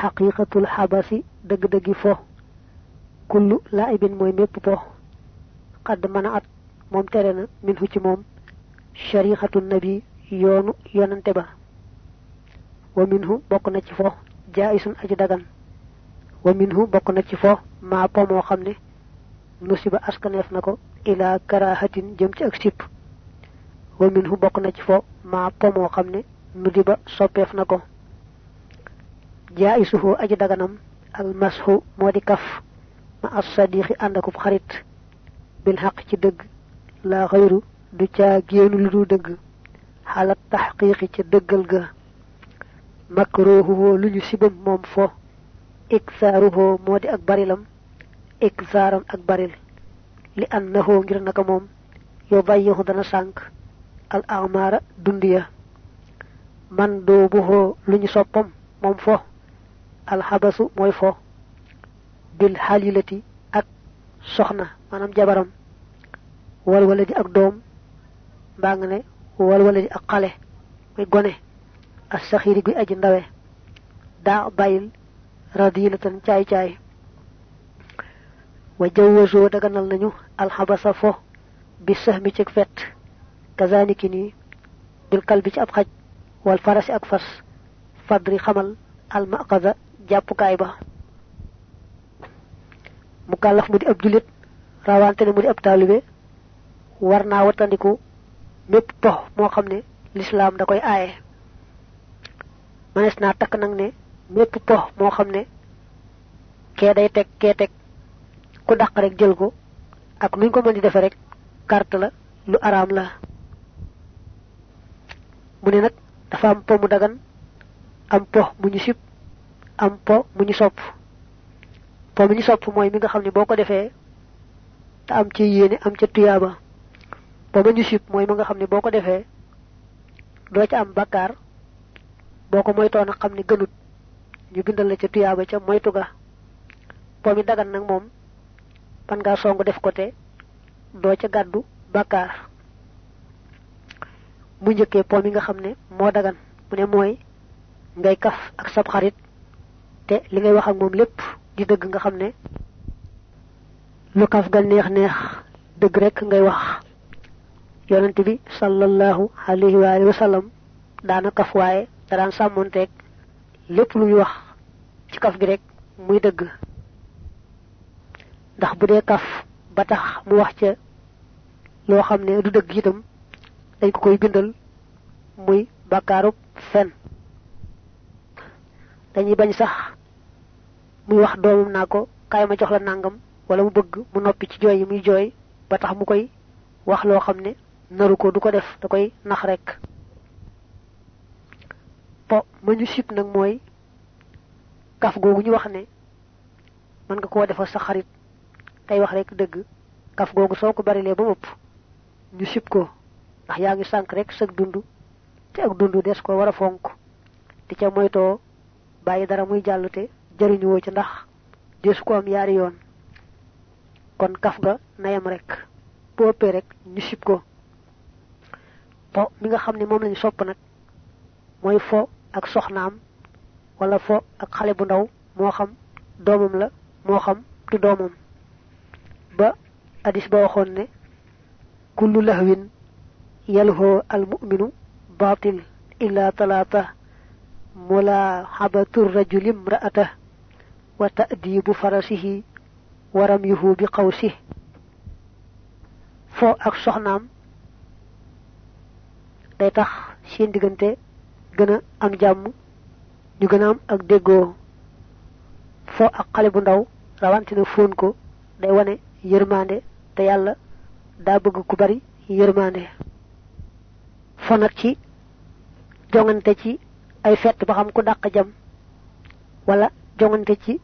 xaqiqatul xabasi dëgg-dëggi fo. Kullu laibin mooy mépp po xadd mën a at moom tere min ci shariixatu nabi yoonu yonante ba. Wa minhu bokk na ci fo. Jaisun aji dagan. Wa minhu bokk na ci fo. Maa po moo xam ne nusiba askaneef na ko ila karahatin jëm ci ak sipp. Wa minhu bokk na ci fo. Maa po moo xam ne nudiba soppeef na ko jaisuhu aji daganam al mashu kaf ma as sadiqi ànd akub xarit bil xaq ci dëgg la xayru du caa génnu lu du dëgg xalat taxqiqi ca dëggal ga makruhuhu lu ñu sibam moom fo iksaaruhu moo di ak li annahu ngir naka dana sànk al amaara dund ya man doobuhoo lu ñu soppam moom fo alxabasu mooy fo bil xalilati ak soxna maanaam jabaram wal wala di ak doom mbaa nga ne wal wala di ak xale muy gone as saxiiri guy aji ndawe daa bàyyil radilatan caay caay wa jawwasoo daganal nañu alxabasa fo bi sax mi ci fet kazaniki nii bil kal bi ci ab xaj wal farasi ak fas fadri xamal al maqaza jàppukaay ba. Mu kàllaf mu di ab julit rawante ne mu di ab taalibe war naa wattandiku mépp pox moo xam ne lislaam da koy aaye. Manees naa takk nag ne mépp pox moo xam ne kee day teg kee teg ku dàq rek jël ko ak nuñ ko mën di defe rek carte la lu araam la. Mu ne nag dafa am po mu dagan am po mu ñu am po mu ñu sopp. Po mu ñu sopp mooy mi nga xam ne boo ko defee te am ci yéene am ca tuyaaba. Po mu ñu sib mooy mi nga xam ne boo ko defee doo ca am bakkaar. Boo ko moytoo nag xam ne gënut ñu bindal la ca tuyaaba ca moytu ga. Po mi dagan nag moom pan ngaa song def ko te doo ca gàddu bakkaar. Mu njëkkee po mi nga xam ne moo dagan mu ne mooy ngay kaf ak sab xarit te li ngay wax ak moom lépp di dëgg nga xam ne lu kaf ga neex neex dëgg rek ngay wax. Yonent bi sallallahu alayhi wa alihi wa sallam daana kaf waaye da daan sàmmonteeg lépp lu muy wax ci kaf gi rek muy dëgg. Ndax bu dee kaf ba tax mu wax ca loo xam ne du dëgg itam dañ ko koy bindal muy bàkkaarub fen dañuy bañ sax muy wax doomam naa ko kaay ma jox la nàngam wala mu bëgg mu noppi ci jooy yi muy jooy ba tax mu koy wax loo xam naru ko du ko def da koy nax rek. Po ma ñu sib nag mooy kaf googu ñu wax ne mën nga koo defal sa xarit tey wax rek dëgg kaf googu soo ko barilee ba ñu sib ko ndax yaa ngi rek sag dund te ak dund des ko war a fonk di ca moytoo bàyyi dara muy jàll te jëriñuwoo ci ndax desu ko am yaari yoon. kon kaf ga nayam rek. bu rek ñu ko. po mi nga xam ne moom lañu sopp nag mooy fo ak soxnaam wala fo ak xale bu ndaw moo xam doomam la moo xam du ba hadis ba ne kullu lahwin yalhoo almuminu batil illa talaata mulaaxabatu rajuli imraata wa ta'dibu farasihi wa ramyuhu bi qawsi foo ak soxnaam day tax seen diggante gën a am jàmm ñu gën a am ak déggoo. Foo ak xale bu ndaw rawantina fóon ko day fo jongante ci ay fett ba xam ku dàq jam wala jongante ci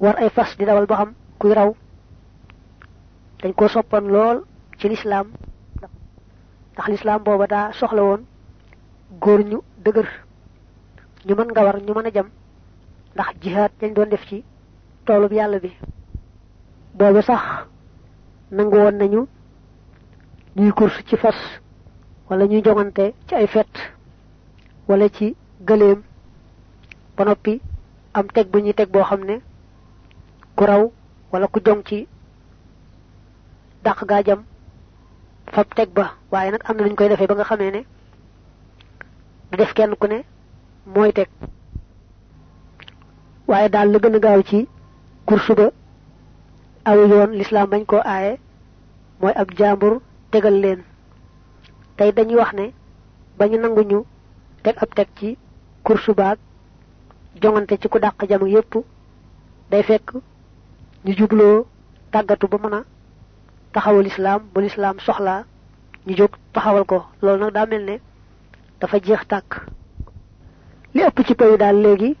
war ay fas di dawal ba xam kuy raw. Dañ ko soppan lool ci lislaam ndax lislaam booba daa soxla woon góor ñu dëgër ñu mën nga war ñu mën jam ndax jihaad dañ doon def ci toolub yàlla bi. Booba sax nangu woon nañu ñuy course ci fas wala ñuy jongante ci ay fett wala ci gëléem ba noppi am teg bu ñuy teg boo xam ne ku raw wala ku jong ci dàq gaa fab teg ba. Waaye nag am na nuñ koy defee ba nga xamee ne du def kenn ku ne mooy teg. Waaye daal la gën a gaaw ci kursu ba aw yoon l'islam bañ koo aaye mooy ab jàmbur tegal leen. Tey dañuy wax ne bañu nanguñu teg ab teg ci kursu baag jongante ci ku dàq jam yépp day fekk ñu jubloo tàggatu ba mën a taxawal islam bu l'islam soxlaa ñu jóg taxawal ko. Loolu nag daa mel ne dafa jeex tàkk. Li ëpp ci pay daal léegi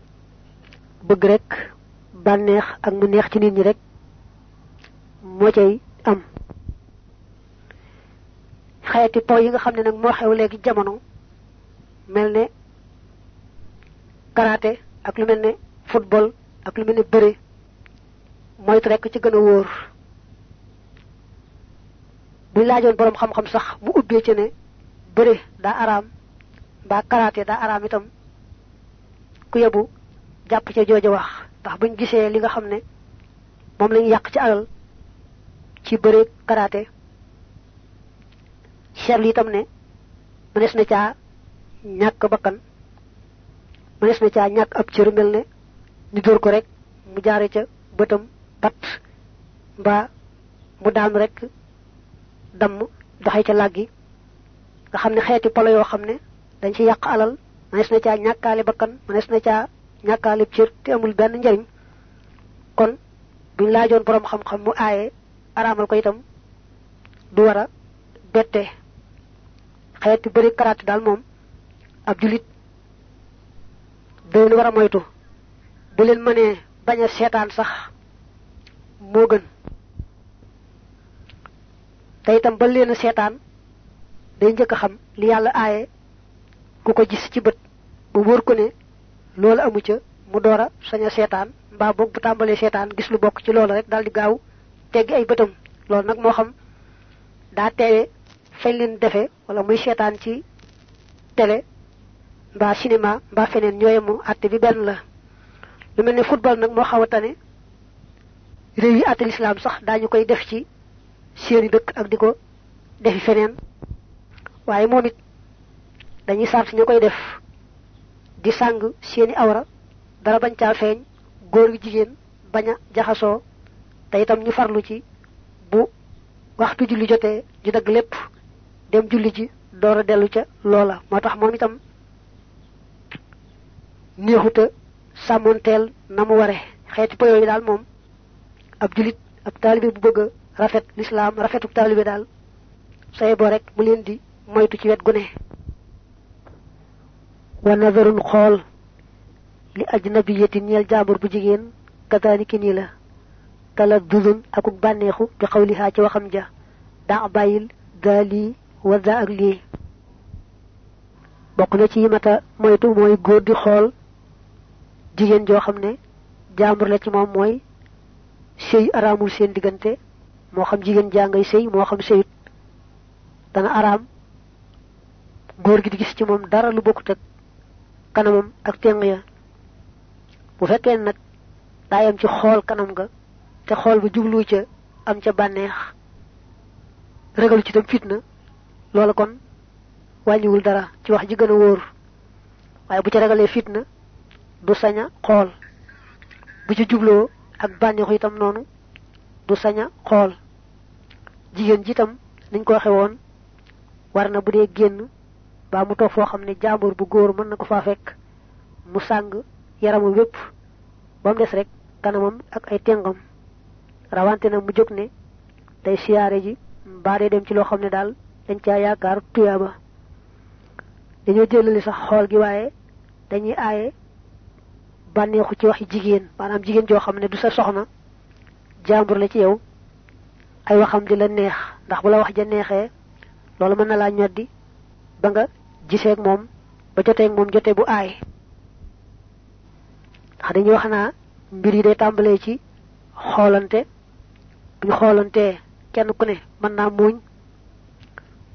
bëgg rek bànneex ak mu neex ci nit ñi rek moo cay am. Xeeti taw yi nga xam ne nag xew léegi jamono mel ne karaté ak lu mel ne football ak lu mel ne bëre moytu rek ci gën a wóor. Bu laajoon borom xam-xam sax mu ubbee ci ne bëre daa araam mbaa karaté daa araam itam ku yebu jàpp ca jooja wax. Ndax buñ gisee li nga xam ne moom lañu yàq ci alal ci ne na caa ñàkk bakkan. Mënees na caa ñàkk ab cër mel ne ñu dóor ko rek mu jaare ca bëtam pat mbaa mu daanu rek damm doxee ca làggi. Nga xam ne xeeti polo yoo xam ne dañ ci yàq alal mënees na caa ñàkkaale bakkan mënees na caa ñàkkaale cër te amul benn njariñ. Kon buñ laajoon borom xam-xam mu aaye araamal ko itam du war a bette. Xeeti bëri karaat daal moom ab julit. Doon war a moytu. Bu leen mënee bañ a sax moo gën. Te itam ba leen seetaan day a xam li yàlla aaye ku ko gis ci bët bu wóor ko ne loolu amu ca mu door a sañ a seetaan bu tàmbalee seetaan gis lu bokk ci loolu rek gaaw ay bëtam. Loolu nag moo xam teewe fañ leen defe wala muy seetaan ci télé mbaa cinéma mbaa feneen ñooyemu àtte bi benn la. Lu mel football nag moo xaw tane réew yi àtte lislaam sax daañu koy def ci seeni dëkk ak di ko defi feneen. Waaye moom it dañuy sart ñu koy def di sàng seeni awra dara bañ caa feeñ góor gi jigéen bañ a jaxasoo te ñu farlu ci bu waxtu julli jotee ñu dagg lépp dem julli ji door a dellu ca loola. Moo tax neexuta sàmmonteel na mu ware. Xeeti po yooyu daal moom ab julit ab taalibe bu bëgg a rafet lislaam rafetuk taalibe daal saye boo rek mu leen di moytu ci wet gu ne. Wa nazarun xool li ajnabiyatin ñeel jaambur bu jigéen kataaniki nii la kala dudun akuk bànneexu bi xawlihaa ci waxam ja daa bàyyil daa lii wa daa ak lii. Bokk na ci yi mata moytu mooy góor di xool jigéen joo xam ne la ci moom mooy sëy araamul seen diggante. Moo xam jigéen jaa ngay sëy moo xam sëyut. Dana araam. Góor gi di gis ci moom dara lu bokkut ak kanamam ak teng ya. Bu fekkee nag daa yam ci xool kanam nga te xool ba jublu ca am ca bànneex ragalu ci tam fitna loola kon wàññiwul dara ci wax ji gën a wóor. Waaye bu ca ragalee fitna du sañ a xool. Bu ci jubloo ak bànneexu itam noonu du sañ a xool. Jigéen ji itam niñ ko waxe woon war na bu dee génn baa mu toog foo xam ne bu góor mën na ko faa mu sàng yaramu wépp ba mu des rek kanamam ak ay tengam. Rawante na mu ne day siyaare ji mbaa day dem ci loo xam ne dañ caa yaakaar tuyaaba. Jëlali sax gi dañuy bànneexu ci waxi jigéen maanaam jigéen joo xam ne du sa soxna jaambur la ci yow ay waxam di la neex ndax bu la wax ja neexee loolu mën na laa ñoddi ba nga giseeg moom ba joteeg moom jote bu aay. Ndax dañuy wax naa mbir yi day tàmbalee ci xoolante bu ñu xoolantee kenn ku ne mën naa muuñ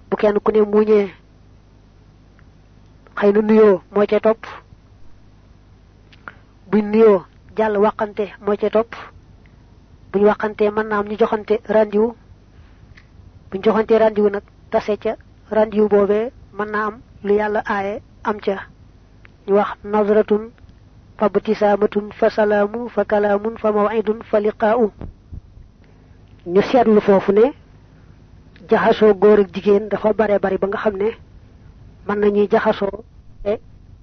bu kenn ku ne muuñee xëy na nuyoo moo cay topp buñ nuyoo jàll waxante moo ca topp. Buñ waxante mën naa am ñu joxante rendiwu buñ joxante rendiwu nag tase ca rendiwu boobee mën naa am lu yàlla aaye am ca. Ñu wax nazratun fa btisaamatun fa salaamu fa kalaamun fa mawidun fa liqaa'u. Ñu seetlu foofu ne jaxasoo góor ak jigéen dafa bare bari ba nga xam ne mën nañuy jaxasoo te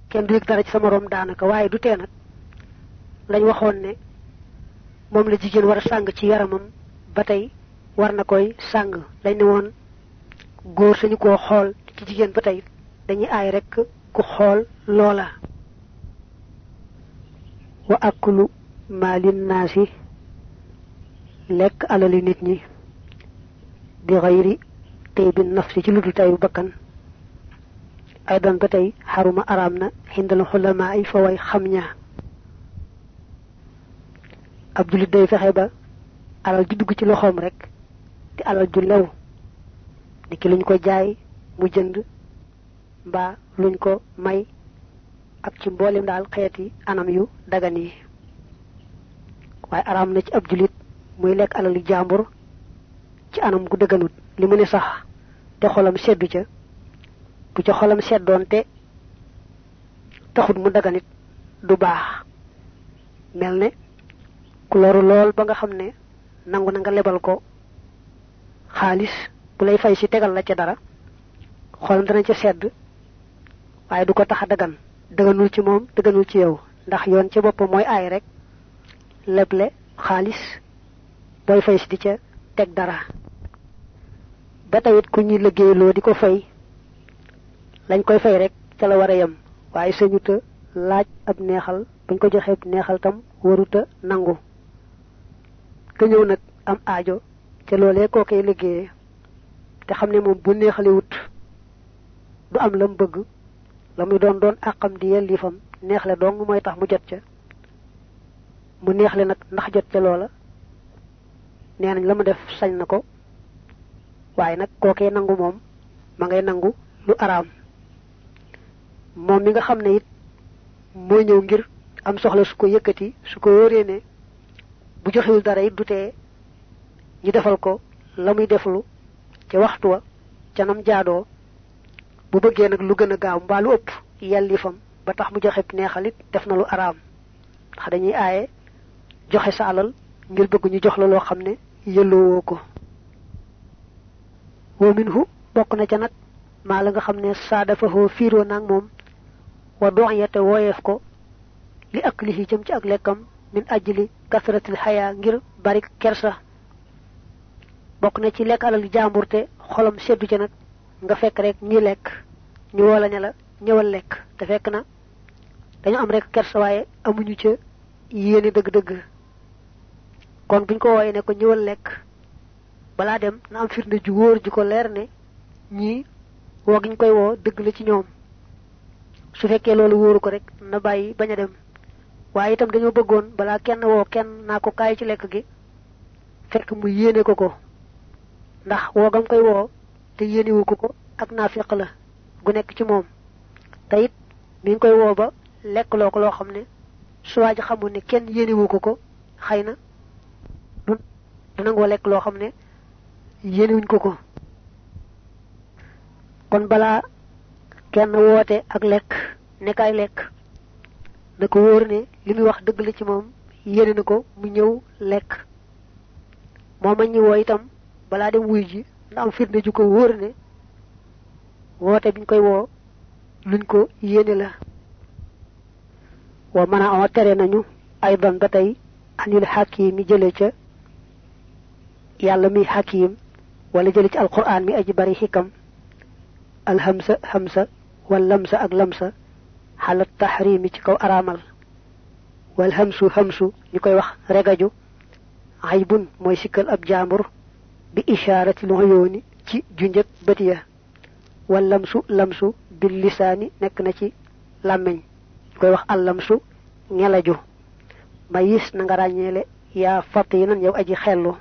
kenn du dara ci daanaka waaye du tee nag lañ waxoon ne moom la jigéen war a sàng ci yaramam ba tey war na koy sàng. Lañ ne woon góor sañu koo xool ci jigéen ba tey dañuy aay ku xool loola. Wa akulu maalin naasi lekk alali nit ñi bi xayri tey bi nafsi ci ludul tayu bakkan. Aydan ba tey xaruma araam na xindal xulamaa ay fa way xam ña ab julit day fexe ba alal ju dugg ci loxoom rek di alal ju lew ni luñ ko jaay mu jënd mbaa luñ ko may ak ci mboolem daal xeeti anam yu dagan yi. Waaye araam na ci ab julit muy lekk alali jàmbur ci anam gu dëgganut. Li mu ne sax te xolam seddu ca bu ca xolam seddoon taxut mu daganit du baax ku loru lool ba nga xam ne nangu na nga lebal ko xaalis bu lay fay si tegal la ca dara xolam dana ca sedd waaye du ko tax dagan daganul ci moom daganul ci yow. Ndax yoon ci boppam mooy aay rek leble xaalis booy fay si di ca dara. Ba tawit ku ñuy liggéeyloo di ko fay lañ koy fay rek ca la war a yem. Waaye sañuta laaj ab neexal buñ ko joxee neexal tam waruta nangu ka ñëw nag am aajo te loolee koo koy liggéeyee te xam ne moom bu neexali wut du am lam bëgg la muy doon doon àqam di yellifam neexle dong mooy tax mu jot ca. mu neexle nag ndax jot ca loola nee nañ la def sañ na ko waaye nag kookee nangu moom ma ngay nangu lu araam moom mi nga xam ne it moo ñëw ngir am soxla su ko yëkkati su ko wóoree ne bu joxewul dara it du tee ñu defal ko la muy deflu ca waxtu wa ca nam jaadoo. Bu bëggee nag lu gën a gaaw mbaa lu ëpp yelli fam ba tax mu joxe neexalit def na lu araam. Ndax dañuy aaye joxe sa alal ngir bëgg ñu jox la loo xam ne yëlloowoo ko. Wa minhu bokk na ca nag maa la nga xam ne saa dafa xoo fiiroo naag moom wa dox yete wooyeef ko li ak li jëm ci ak lekkam min ajli kasratil xayaa ngir bari kersa. Bokk na ci lekk alal jàmbur te xolam seddu ca nag nga fekk rek ñi lekk ñu woo la ne la ñëwal lekk. Te fekk na dañu am rek kersa waaye amuñu ca yéene dëgg-dëgg. Kon buñ ko wooyee ne ko ñëwal lekk balaa dem na am firnde ju wóor ju ko leer ne ñii woo koy woo dëgg la ci ñoom. Su fekkee loolu wóoru ko rek na bàyyi bañ a dem. Waaye itam dañoo bëggoon balaa kenn woo kenn naa ko kaay ci lekk gi. Fekk mu yéene ko ko. Ndax woo gam koy woo te yéenewu ko ko ak naafiq la gu nekk ci moom. Te it mi ngi koy woo ba lekk loo ko loo xam ne su waa ji xamul ne kenn yéenewu ko ko xëy na du du nangoo lekk loo xam ne ko ko. Kon balaa kenn woote ak lekk nekkaay lekk na ko wóor ne li muy wax dëgg la ci moom yéene na ko mu ñëw lekk. Moo mañ ñi woo itam balaa dem wuy ji na am firnde ju ko wóor ne woote biñ koy woo luñ ko yéene la. Wa mën a oo tere nañu ay don ba anil xakim mi jële ca yàlla mi xakim wala jële ci alquran mi aji bari xikam alhamsa hamsa wal lamsa ak lamsa xala taxrimi ci kaw araamal. wal hamsu hamsu ñu koy wax regaju. aybun mooy sikkal ab jaambur bi ishaarati luyuuni ci junjëg bët ya. wal lamsu lamsu bil lisaani nekk na ci ñu koy wax al lamsu ngelaju. mayis na nga ràññeele yaa fatt yi nan yow aji xellu.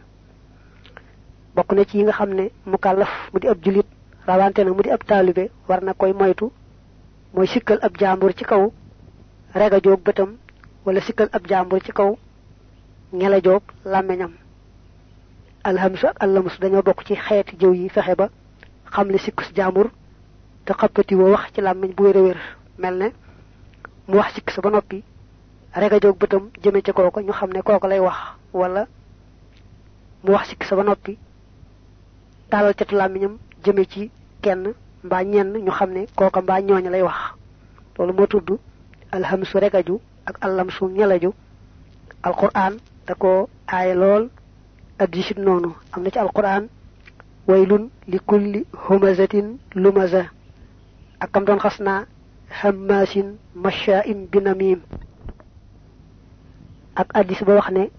bokk na ci yi nga xam ne mukallaf ab julit rawante na mu di ab taalibe war na koy moytu mooy sikkal ab jaambur ci kaw rega joog bëtam wala sikkal ab jàmbur ci kaw ñela joog làmmeñam alhamsu ak allamus dañoo bokk ci xeeti jëw yi fexe ba xam li sikkus jàmbur te xappati woo wax ci làmmiñ bu wér wér. Mel mu wax sikk sa ba noppi rek a jóg bëtam jëme ci kooko ñu xam ne kooko lay wax wala mu wax sikk sa ba noppi taalal catu làmmiñam jëme ci kenn mbaa ñenn ñu xam ne kooka mbaa lay wax loolu moo tudd alhamsu regaju ak allamsu ñelaju alquran da ko aaye lool addisit noonu am na ci alquran waylun li kulli humazatin lumaza ak kam doon xas naa mashaa'in binamim ak addis ba wax ne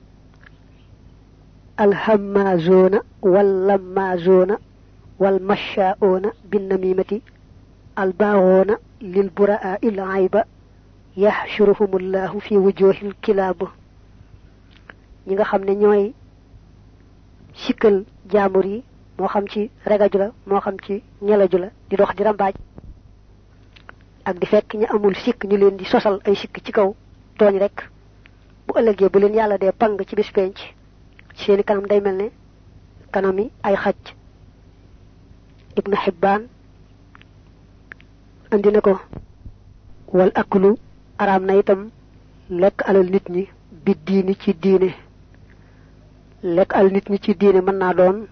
alhammaazona wallammaazona walmashaa'oona binnamimati lil buraa il ayba yaxshuruhumullahu fi wujuhil kilaab ñi nga xam ne ñooy sikkal jaambur yi moo xam ci regaju la moo xam ci ñelaju la di dox di rambaaj ak di fekk ñu amul sikk ñu leen di sosal ay sikk ci kaw tooñ rek bu ëllëgee bu leen yàlla dee pang ci bis penc ci seeni kanam day mel ne kanami ay xaj ibnu xibbaan andi na ko. Wal aklu araam na itam lekk alal nit ñi bi diini ci diine. Lekk alal nit ñi ci diine mën naa doon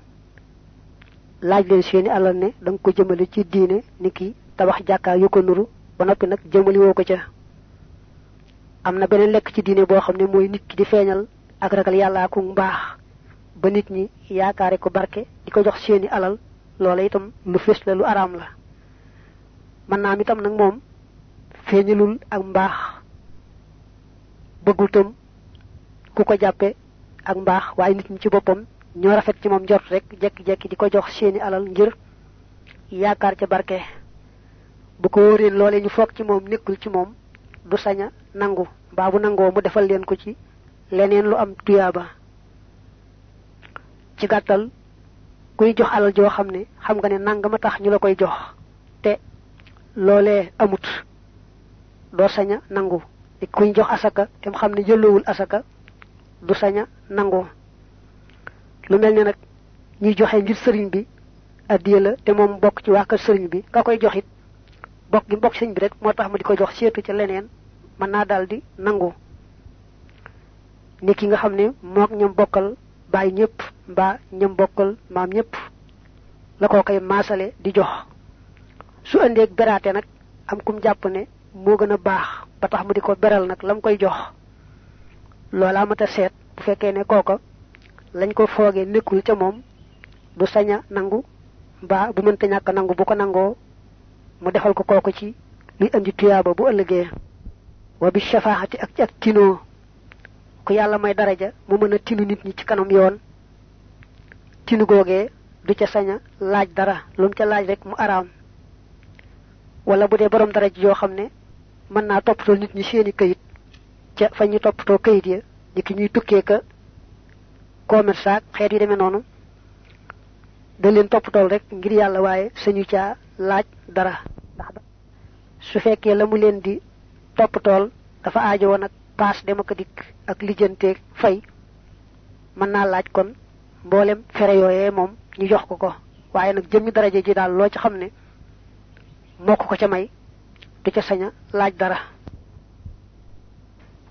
laaj leen seeni alal ne da nga ko jëmale ci diine ni ki tabax jàkkaa yu ko nuru ba noppi nag jëmali woo ko ca. Am na beneen lekk ci diine boo xam ne mooy nit ki di feeñal ak ragal yàllaa ku mbaax ba nit ñi yaakaare ko barke di ko jox seeni alal loola itam lu fés la lu araam la mën naa am itam nag moom feeñalul ak mbaax. Bëggul tam ku ko jàppe ak mbaax waaye nit ñi ci boppam ñoo rafet ci moom njort rek jekki-jekki di ko jox seeni alal ngir yaakaar ca barke. Bu ko wóoree loolee ñu foog ci moom nekkul ci moom du saña nangu. Mbaa bu nangoo mu defal leen ko ci leneen lu am tuyaaba. Ci gàttal kuy jox alal joo xam ne xam nga ne nangama tax ñu la koy jox te loolee amut. Doo saña nangu. Kuy jox asaka te xam jëlowul asaka du saña nangu. Lu mel ne nag ñuy joxe ngir sëriñ bi addiya la te moom bokk ci waa kër sëriñ bi. Ka koy joxit bokk gi bokk sëriñ bi rek moo ma di jox leneen di nangu. Ni ki nga xam ne mook ñam bokkal bàyyi ñëpp mbaa ñam bokkal maam ñëpp la di jox su indeeg beraate nag am kum jàpp ne moo gën a baax ba tax mu di ko beral nag la mu koy jox. Loolaa mat a seet bu fekkee ne kooko lañ ko foogee nekkul ca moom du saña nangu mbaa bu mënta ñàkk nangu bu ko nangoo mu defal ko kooko ci luy andi tuyaaba bu ëllëgee. Wa bi shafaati ak ci ak tinoo ku yàlla may daraja mu mën a tinu nit ñi ci kanam yoon. Tinu googee du ca saña laaj dara lu mu ca laaj rek mu araam wala bu dee borom daraja yoo xam ne mën naa toppatoo nit ñi seeni kayit ca fa ñu toppatoo kayit ya ni ki ñuy tukkee ka commerce ak xeet yi demee noonu da leen toppatool rek ngir yàlla waaye sañu caa laaj dara. Ndax su fekkee la mu leen di toppatool dafa aajo woon ak paas dem ak dikk ak fay mën naa laaj kon mboolem fere yooyee moom ñu jox ko ko. Waaye nag jëmmi daraja ji daal loo ci xam ne moo ko ca may du ca saña laaj dara.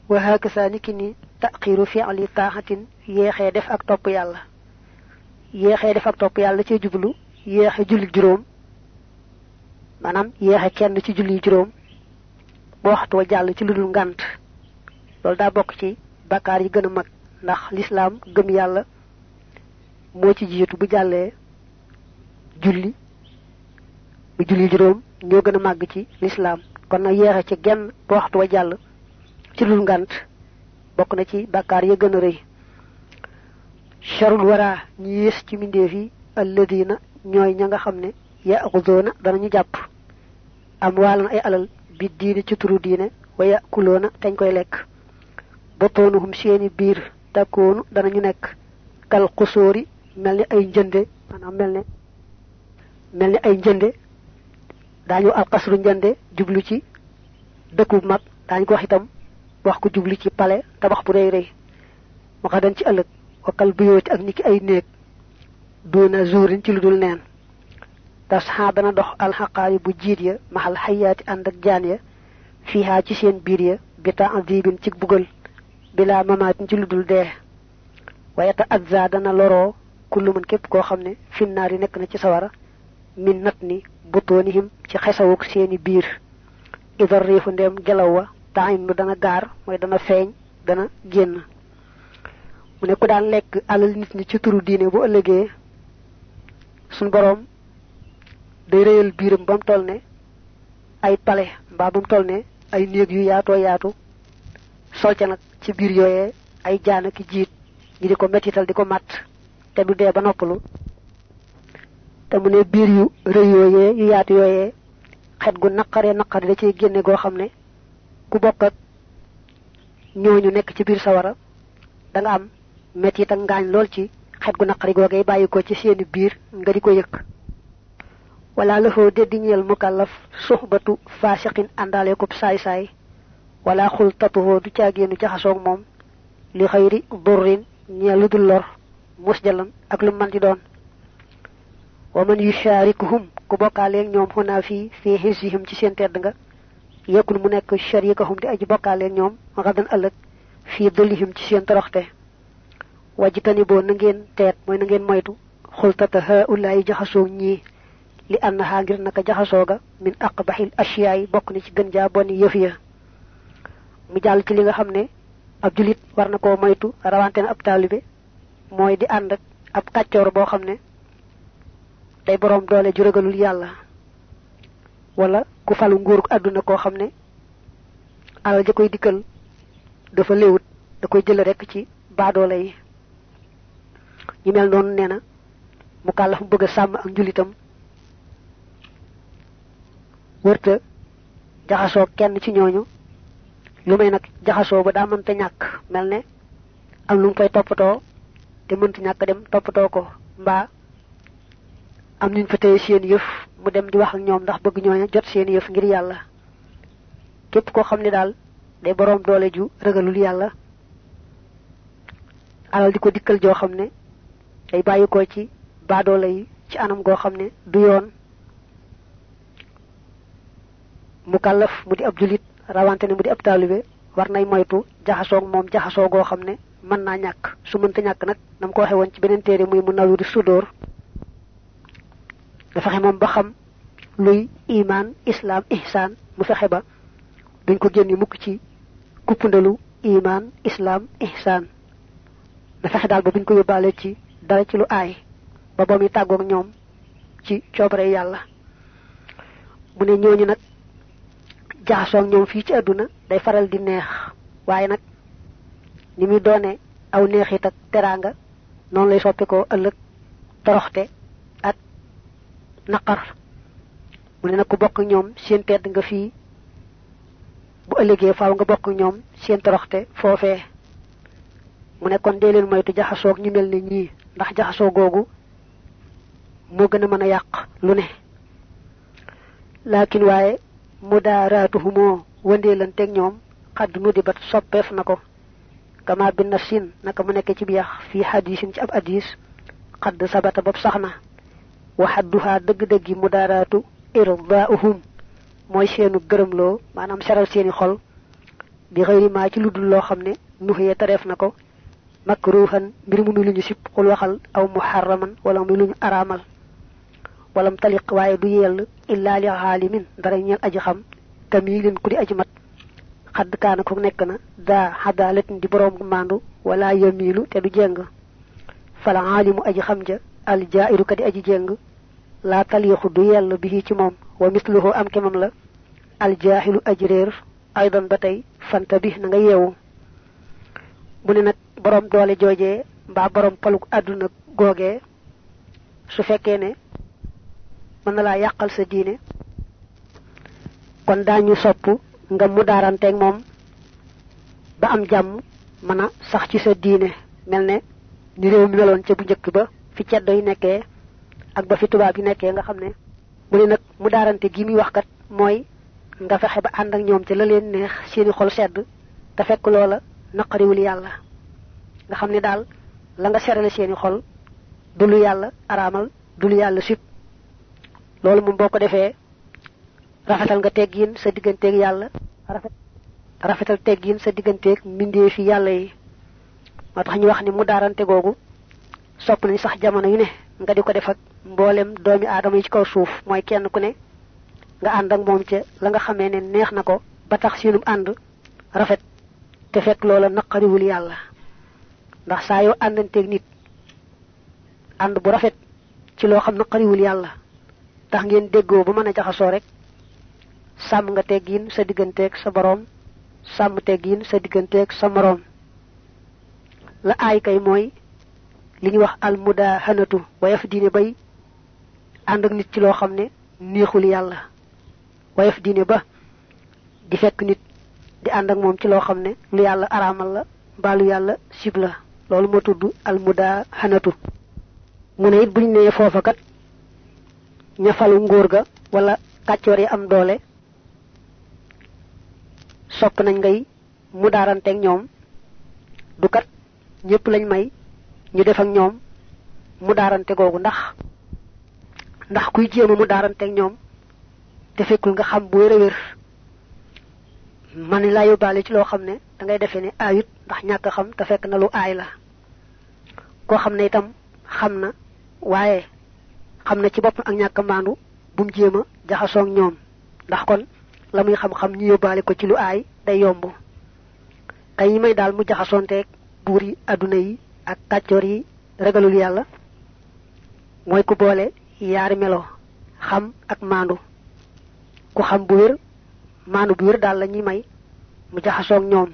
Wa hakasa niki ni taqiru fi'li taaxatin yéexee def ak topp yàlla. Yéexee def ak topp yàlla ci jublu yéexe julli juróom. Maanaam yéexe kenn ci julli juróom. Ba waxtu wa jàll ci lu dul ngànt. Loolu daa bokk ci bakkaar yi gën a mag. Ndax lislaam gëm yàlla moo ci jiitu bu jàllee julli bu julli juróom ñoo gën a màgg ci lislaam kon nag yéexe ci genn ba waxtu wa jàll ci dul ngànt bokk na ci ya gën a rëy. Charul wara ñi yées ci mbindeef yi alladina ñooy ña nga xam ne yaxudoona danañu jàpp. Am waalan ay alal bi diine ci turu diine wa yakuloona teñ koy lekk. Seeni danañu kal xusóori mel ay njënde maanaam mel ay daañu alxasru njënde jublu ci dëkku mag daañu ko wax itam wax ko jubli ci pale tabax bu reey reey mu xadan ci ëlëk wakal buyooti ak niki ay néeg duna zuurin ci ludul neen. Tas ha dana dox alxaqaari bu jiit ya mahal xayaati ànd ak jaan ya fiha ci seen biir ya bi ta'dibin ci bugal bila mamaatin ci ludul dee. Wayata adza dana loro kullu man képp koo xam ne finnaari nekk na ci sawara min nat ni butoonihim ci xesawuk seeni biir. Idar riifu ndem gelaw wa taayim dana gaar mooy dana feeñ dana génn. Mu ne ku daan lekk alal nit ñi ci turu diine bu ëllëgee sun borom day réyal biiram bam toll ne ay pale mbaa bam toll ne ay néeg yu yaatoo yaatu sol ca nag ci biir yooyee ay jaana ki jiit ñi di ko mettital di ko te du dee ba noppalu te mu ne biir yu rëy yooyee yu yaatu yooyee xet gu naqaree naqari da ciy génne goo xam ne ku bokk ak ñooñu nekk ci biir sawara da nga am metti ta ngaañ lool ci xet gu naqari googee bàyyi ko ci seeni biir nga di ko yëkk. Wala lafoo deddi ñeel mukallaf suxbatu fasiqin àndaale ko saay saay wala xul tatuhoo du jaxasoog moom li durrin ñeel lor musjalan ak lu man di doon ومن يشاركهم كبقالي نيوم هنا في في حزهم تي سين تيد nga. يكون مو شريكهم دي اج بقالي نيوم غدا الله في ظلهم تي سين ترخته وجتني بو نغين تيت موي نغين مويتو خلت تها اولاي لأنها غير نك من أقبح الأشياء بقنش سي يفيا مي جال تي ليغا خامني اب جوليت وارنكو مويتو روانتن اب اندك اب بو خامني day borom doole ju ragalul yàlla wala ku falu nguur àdduna koo xam ne alal ja koy dikkal dafa léwut da koy jël rek ci baadoole yi. Ñu mel noonu nee na mu kàllaf bëgg a sàmm ak njulitam wërta jaxasoo kenn ci ñooñu lu may nag jaxasoo ba daa mënta ñàkk mel ne am lu mu fay toppatoo te mënta ñàkk dem toppatoo ko mbaa am ñu fa tey seen yëf mu dem di wax ak ñoom ndax bëgg ñooña jot seen yëf ngir yàlla. Képp koo xam ne daal day boroom doole ju ragalul yàlla alal di ko dikkal joo xam ne day bàyyi ko ci yi ci anam goo xam ne du yoon. Mu kàllaf mu di ab julit rawante ne mu di ab taalibe war nay moytu jaxasoog moom jaxasoo goo xam ne mën naa ñàkk. Su mënta ñàkk nag nam ko waxe woon ci beneen téere muy mu nawiru sudóor da fexe moom ba xam luy iman islam ihsan mu fexe ba duñ ko génni mukk ci iman islam ihsan. Da fexe daal ba buñ ko yóbbaale ci dara ci lu aay ba ba muy tàggoog ñoom ci coobare yàlla. Mu ne ñooñu nag jaxasoog ñoom fii ci àdduna day faral di neex waaye nag ni muy doone aw neexit ak teraanga noonu lay soppi ko ëllëg toroxte naqar. Mu ne nag ku bokk ñoom seen tedd nga fii bu ëllëgee faaw nga bokk ñoom seen toroxte foofee mu ne kon dee leen moytu jaxasoog ñu mel ne ñii ndax jaxasoo googu moo gën a mën a yàq lu ne. Laakin waaye mudaaraatuhumoo wëndeelanteeg ñoom xadd nu di bat soppeef na ko. Kama bi nafsin naka mu nekk ci biyax fii hadisin ci ab hadis xadd sabata sax waxadduhaa dëgg-dëggi mudaaraatu irdaauhum mooy seenu gërëmloo maanaam seral seeni xol bi xëyri maa ci ludul loo xam ne nuxee tareef na ko. Makruhan mbir mu muy lu ñu sib xul waxal aw muharraman wala muy lu ñu araamal. Walam taliq waaye du yell illa li xam kamilin ku di aji mat. Xadd kaana ko nekk na daa xadaalatin di boroom maandu wala yamilu te du jeng. Fala al jairu ka di aji jeng laa taliixu du yell bi ci moom wa misluhu am kemam la. Al jaahilu aji réer aydan ba tey fanta bi na nga yeewu. Mu ne nag boroom doole joojee mbaa boroom paluk àdduna googee su fekkee ne mën na laa yàqal sa diine kon sopp nga mu daaranteeg moom ba am jàmm mën a sax ci sa diine. Mel ne ni réew mi meloon ca bu njëkk ba fi ceddo yi nekkee ak ba fi tubaab yi nekkee nga xam ne mu ne mu daarante gi muy wax kat mooy nga fexe ba ànd ak ñoom ca la leen neex seeni xol sedd te fekk loola naqariwul yàlla. nga xam ne daal la nga serale seeni xol du lu yàlla araamal du lu yàlla sib. loolu moom boo ko defee rafetal nga teggiin sa digganteeg yàlla rafet rafetal teggiin sa digganteeg mbindee fi yàlla yi. moo tax ñu wax ni mu daarante googu sopp nañ sax jamono yu ne nga di ko def ak mboolem doomi aadama yi ci kaw suuf mooy kenn ku ne nga ànd ak moom ca la nga xamee ne neex na ba tax ànd rafet te fekk loola naqariwul yàlla. ndax saa yoo àndanteeg nit ànd bu rafet ci loo xam naqariwul yàlla tax ngeen déggoo ba mën a jaxasoo rek sàmm nga teggiin sa digganteeg sa boroom sàmm teggiin sa digganteeg sa moroom. la aay kay mooy li ñuy wax almudahanatu wayaf diine bay ànd ak nit ci loo xam ne neexul yàlla. Wayaf ba di fekk nit di ànd ak moom ci loo xam ne lu yàlla araamal la mbaalu yàlla sib la. Loolu moo tudd almudahanatu mu ne it buñ nee foofa kat ña falu ngóor ga wala kàccoor yi am doole sopp nañ ngay mu daaranteeg ñoom. Du kat ñëpp lañ may ñu def ak ñoom mu daarante googu ndax ndax kuy jéema mu daaranteeg ñoom te fekkul nga xam bu wér a wér. man laa yóbbaale ci loo xam ne da ngay defee ne aayut ndax ñàkk xam te fekk na lu aay la. koo xam ne itam xam na waaye xam na ci bopp ak ñàkk maandu bu mu jéem a jaxasoog ñoom. ndax kon la muy xam-xam ñu yóbbaale ko ci lu aay day yomb. kay yi may daal mu jaxasoonteeg buur yi yi ak kàccoor yi ragalul yàlla mooy ku boole yaari melo xam ak maandu. Ku xam bu wér maandu bu wér daal la ñuy may mu jaxasoog ñoom.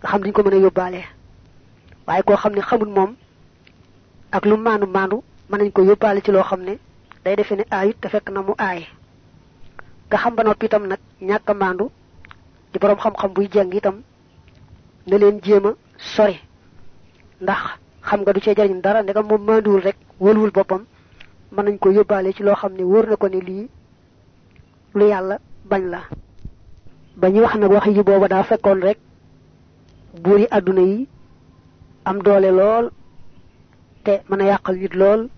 Nga xam duñ ko mën a yóbbaale. Waaye koo xam ne xamul moom ak lu maandu maandu mën nañ ko yóbbaale ci loo xam ne day defe ne aayut te fekk na mu aay. Nga xam ba noppi itam nag ñàkk maandu di boroom xam-xam buy jàng itam na leen jéem sori ndax xam nga du cee jariñ dara ndegam moom maanduwul rek wëluwul boppam. Mën nañ ko yóbbaale ci loo xam ne wóor na ko ne lii lu yàlla bañ la. Ba ñu wax nag wax yi booba daa fekkoon rek buur yi àdduna yi am doole lool te mën a yàqal nit lool.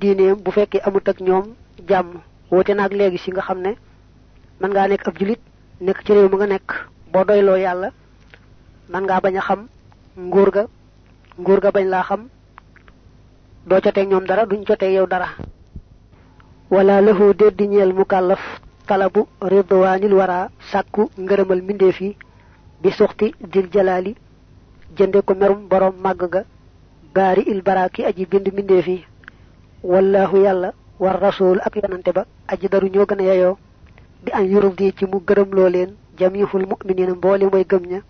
Diineem bu fekkee amut ak ñoom jàmm. Woote naag léegi si nga xam ne mën ngaa nekk ab julit nekk ci réew ma nga nekk. Boo doyloo yàlla mën ngaa bañ a xam nguur ga nguur ga bañ laa xam. Doo jotee ñoom dara duñ jotee yow dara. Wala lahu déet di ñeel mukallaf talabu ridwanil wara sàkku ngërëmal mbindeef yi bi suxti dil jalaali jënde ko merum borom màgg ga il baraki aji bind mbindeef yi. Wallahu yàlla war rasul ak yonante ba aji daru ñoo gën a an yurdi ci mu gërëm loo leen jamihul mu'minina mboole mooy gëm ña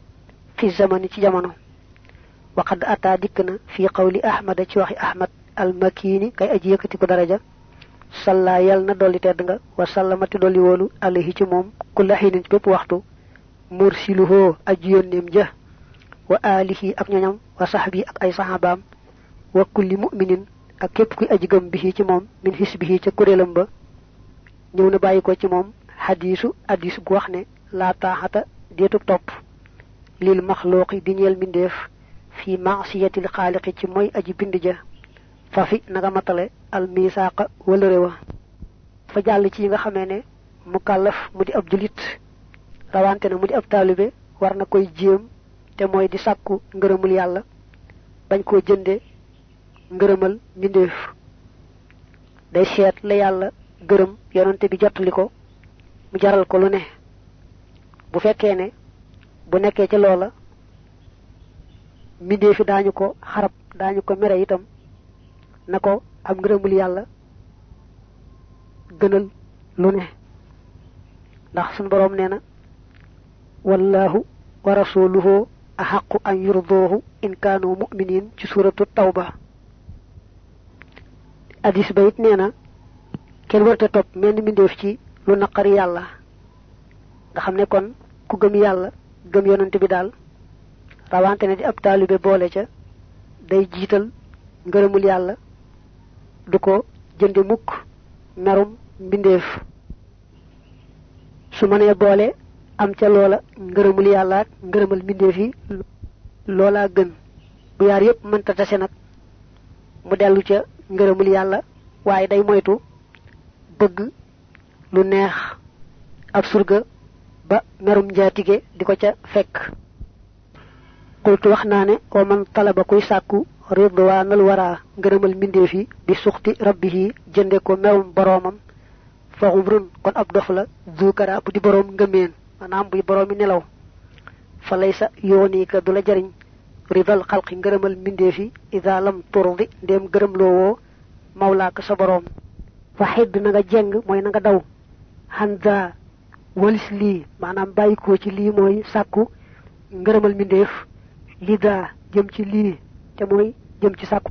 zamani ci jamono waqad ata dikk na fi qawli ahmada ci waxi ahmad almakini kay aji yëkkati ko daraja. Salla yal na dolli tedd nga wa sallamati dolli woolu alayhi ci moom kulla xiinin ci bépp waxtu. Mursiluhoo aji yónneem ja wa alihi ak ñoñam wa sahbi ak ay wa kulli mu'minin ak képp kuy aji gëm bi ci moom min hisbihi ca kuréelam ba. Ñëw na bàyyi ci moom xadiisu hadiis gu wax ne deetu topp. Lil maxluuqi di ñeel fi maasiyatil xaaliqi ci mooy aji bind ja fa fi nanga matale al misaaqa wala réwa fa jàll ci yi nga xamee ne mu kàllaf mu di ab julit rawante na mu di ab taalibe war na koy jéem te mooy di sàkku ngërëmul yàlla bañ koo jënde ngërëmal mbindeef day seet la yàlla gërëm yonante bi jottali ko mu jaral ko lu ne bu fekkee ne bu nekkee ci loola mbindeefi daañu ko xarab daañu ko mere itam na ko am ngërëmul yàlla gënal lu ndax suñu boroom nee wallahu wa rasuluhu axaqu an yurdoohu in kaanu muminin ci suuratu tawba. Addis ba it nee na warta topp menn mbindeef ci lu naqari nga kon ku gëm yàlla gëm bi rawante ne di ab taalibe boole ca day jiital ngërëmul yàlla du ko jënde mukk merum mbindeef. Su mënee boole am ca loola ngërëmul yàlla ak ngërëmal mbindeef yi loola gën. Bu yaar yépp mënta tase nag mu dellu ca ngërëmul yàlla waaye day moytu bëgg lu neex ab surga ba merum njaatige di ko ca fekk qultu wax naa ne o man talaba kuy sàkku ridwanal wara ngërëmal mbindeef yi bi rabbihi jënde ko merum boroomam fa umrun kon ab dof la zukara bu di boroom ngëmeen maanaam buy boroomi nelaw. Fa laysa yooni ka du la jariñ. Ridal xalqi ngërëmal mbindeef yi turdi ndéem gërëm loowoo mawlaaka sa boroom. Nga jeng mooy na nga daw. Hanza walis lii maanaam bàyyikoo ci lii mooy sàkku lida jëm ci lii te mooy jëm ci sàkku